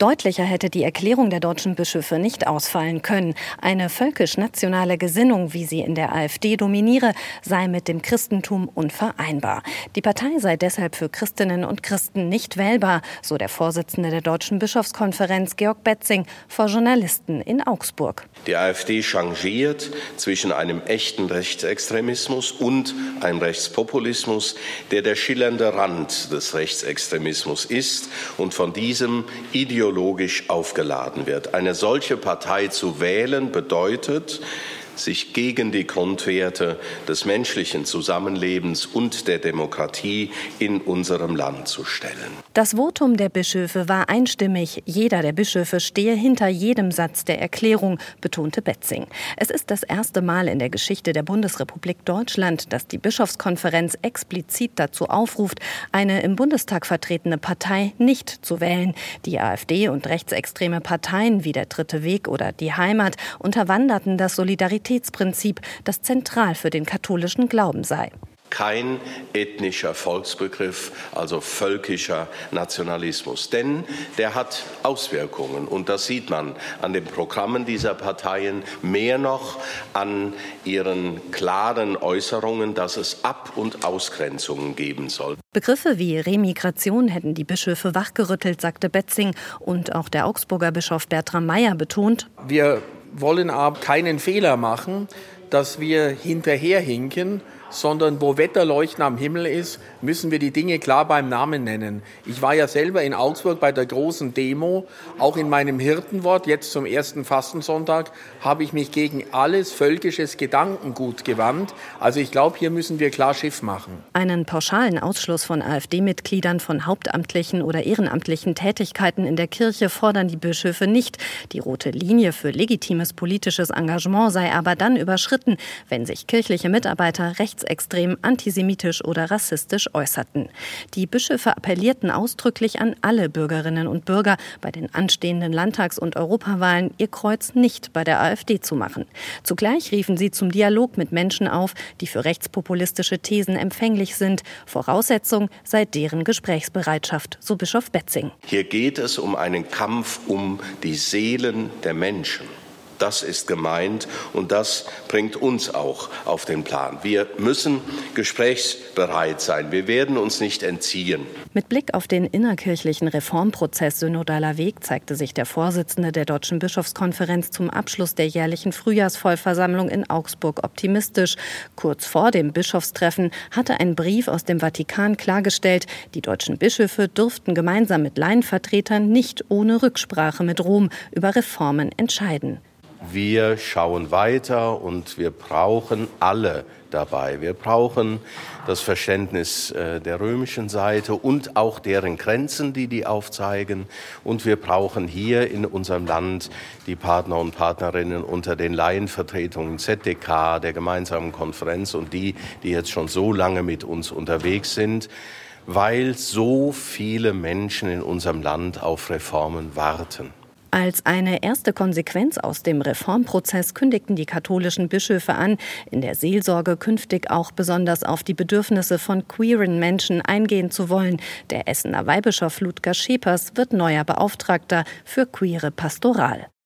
Deutlicher hätte die Erklärung der deutschen Bischöfe nicht ausfallen können. Eine völkisch-nationale Gesinnung, wie sie in der AfD dominiere, sei mit dem Christentum unvereinbar. Die Partei sei deshalb für Christinnen und Christen nicht wählbar, so der Vorsitzende der Deutschen Bischofskonferenz Georg Betzing vor Journalisten in Augsburg. Die AfD changiert zwischen einem echten Rechtsextremismus und einem Rechtspopulismus, der der schillernde Rand des Rechtsextremismus ist und von diesem ideologischen ideologisch aufgeladen wird. Eine solche Partei zu wählen bedeutet, sich gegen die Grundwerte des menschlichen Zusammenlebens und der Demokratie in unserem Land zu stellen. Das Votum der Bischöfe war einstimmig. Jeder der Bischöfe stehe hinter jedem Satz der Erklärung, betonte Betzing. Es ist das erste Mal in der Geschichte der Bundesrepublik Deutschland, dass die Bischofskonferenz explizit dazu aufruft, eine im Bundestag vertretene Partei nicht zu wählen. Die AfD und rechtsextreme Parteien wie der Dritte Weg oder die Heimat unterwanderten das Solidaritäts Neutralitätsprinzip, das zentral für den katholischen Glauben sei kein ethnischer Volksbegriff, also völkischer Nationalismus. Denn der hat Auswirkungen und das sieht man an den Programmen dieser Parteien, mehr noch an ihren klaren Äußerungen, dass es Ab- und Ausgrenzungen geben soll. Begriffe wie Remigration hätten die Bischöfe wachgerüttelt, sagte Betzing und auch der Augsburger Bischof Bertram Meyer betont. Wir wollen aber keinen Fehler machen, dass wir hinterherhinken sondern wo Wetterleuchten am Himmel ist, müssen wir die Dinge klar beim Namen nennen. Ich war ja selber in Augsburg bei der großen Demo, auch in meinem Hirtenwort, jetzt zum ersten Fastensonntag, habe ich mich gegen alles völkisches Gedankengut gewandt. Also ich glaube, hier müssen wir klar Schiff machen. Einen pauschalen Ausschluss von AfD-Mitgliedern von hauptamtlichen oder ehrenamtlichen Tätigkeiten in der Kirche fordern die Bischöfe nicht. Die rote Linie für legitimes politisches Engagement sei aber dann überschritten, wenn sich kirchliche Mitarbeiter rechts rechtsextrem, antisemitisch oder rassistisch äußerten. Die Bischöfe appellierten ausdrücklich an alle Bürgerinnen und Bürger, bei den anstehenden Landtags- und Europawahlen ihr Kreuz nicht bei der AfD zu machen. Zugleich riefen sie zum Dialog mit Menschen auf, die für rechtspopulistische Thesen empfänglich sind. Voraussetzung sei deren Gesprächsbereitschaft, so Bischof Betzing. Hier geht es um einen Kampf um die Seelen der Menschen. Das ist gemeint und das bringt uns auch auf den Plan. Wir müssen gesprächsbereit sein. Wir werden uns nicht entziehen. Mit Blick auf den innerkirchlichen Reformprozess Synodaler Weg zeigte sich der Vorsitzende der Deutschen Bischofskonferenz zum Abschluss der jährlichen Frühjahrsvollversammlung in Augsburg optimistisch. Kurz vor dem Bischofstreffen hatte ein Brief aus dem Vatikan klargestellt, die deutschen Bischöfe dürften gemeinsam mit Laienvertretern nicht ohne Rücksprache mit Rom über Reformen entscheiden. Wir schauen weiter und wir brauchen alle dabei. Wir brauchen das Verständnis äh, der römischen Seite und auch deren Grenzen, die die aufzeigen. Und wir brauchen hier in unserem Land die Partner und Partnerinnen unter den Laienvertretungen ZDK, der gemeinsamen Konferenz und die, die jetzt schon so lange mit uns unterwegs sind weil so viele Menschen in unserem Land auf Reformen warten. Als eine erste Konsequenz aus dem Reformprozess kündigten die katholischen Bischöfe an, in der Seelsorge künftig auch besonders auf die Bedürfnisse von queeren Menschen eingehen zu wollen. Der Essener Weihbischof Ludger Schepers wird neuer Beauftragter für queere Pastoral.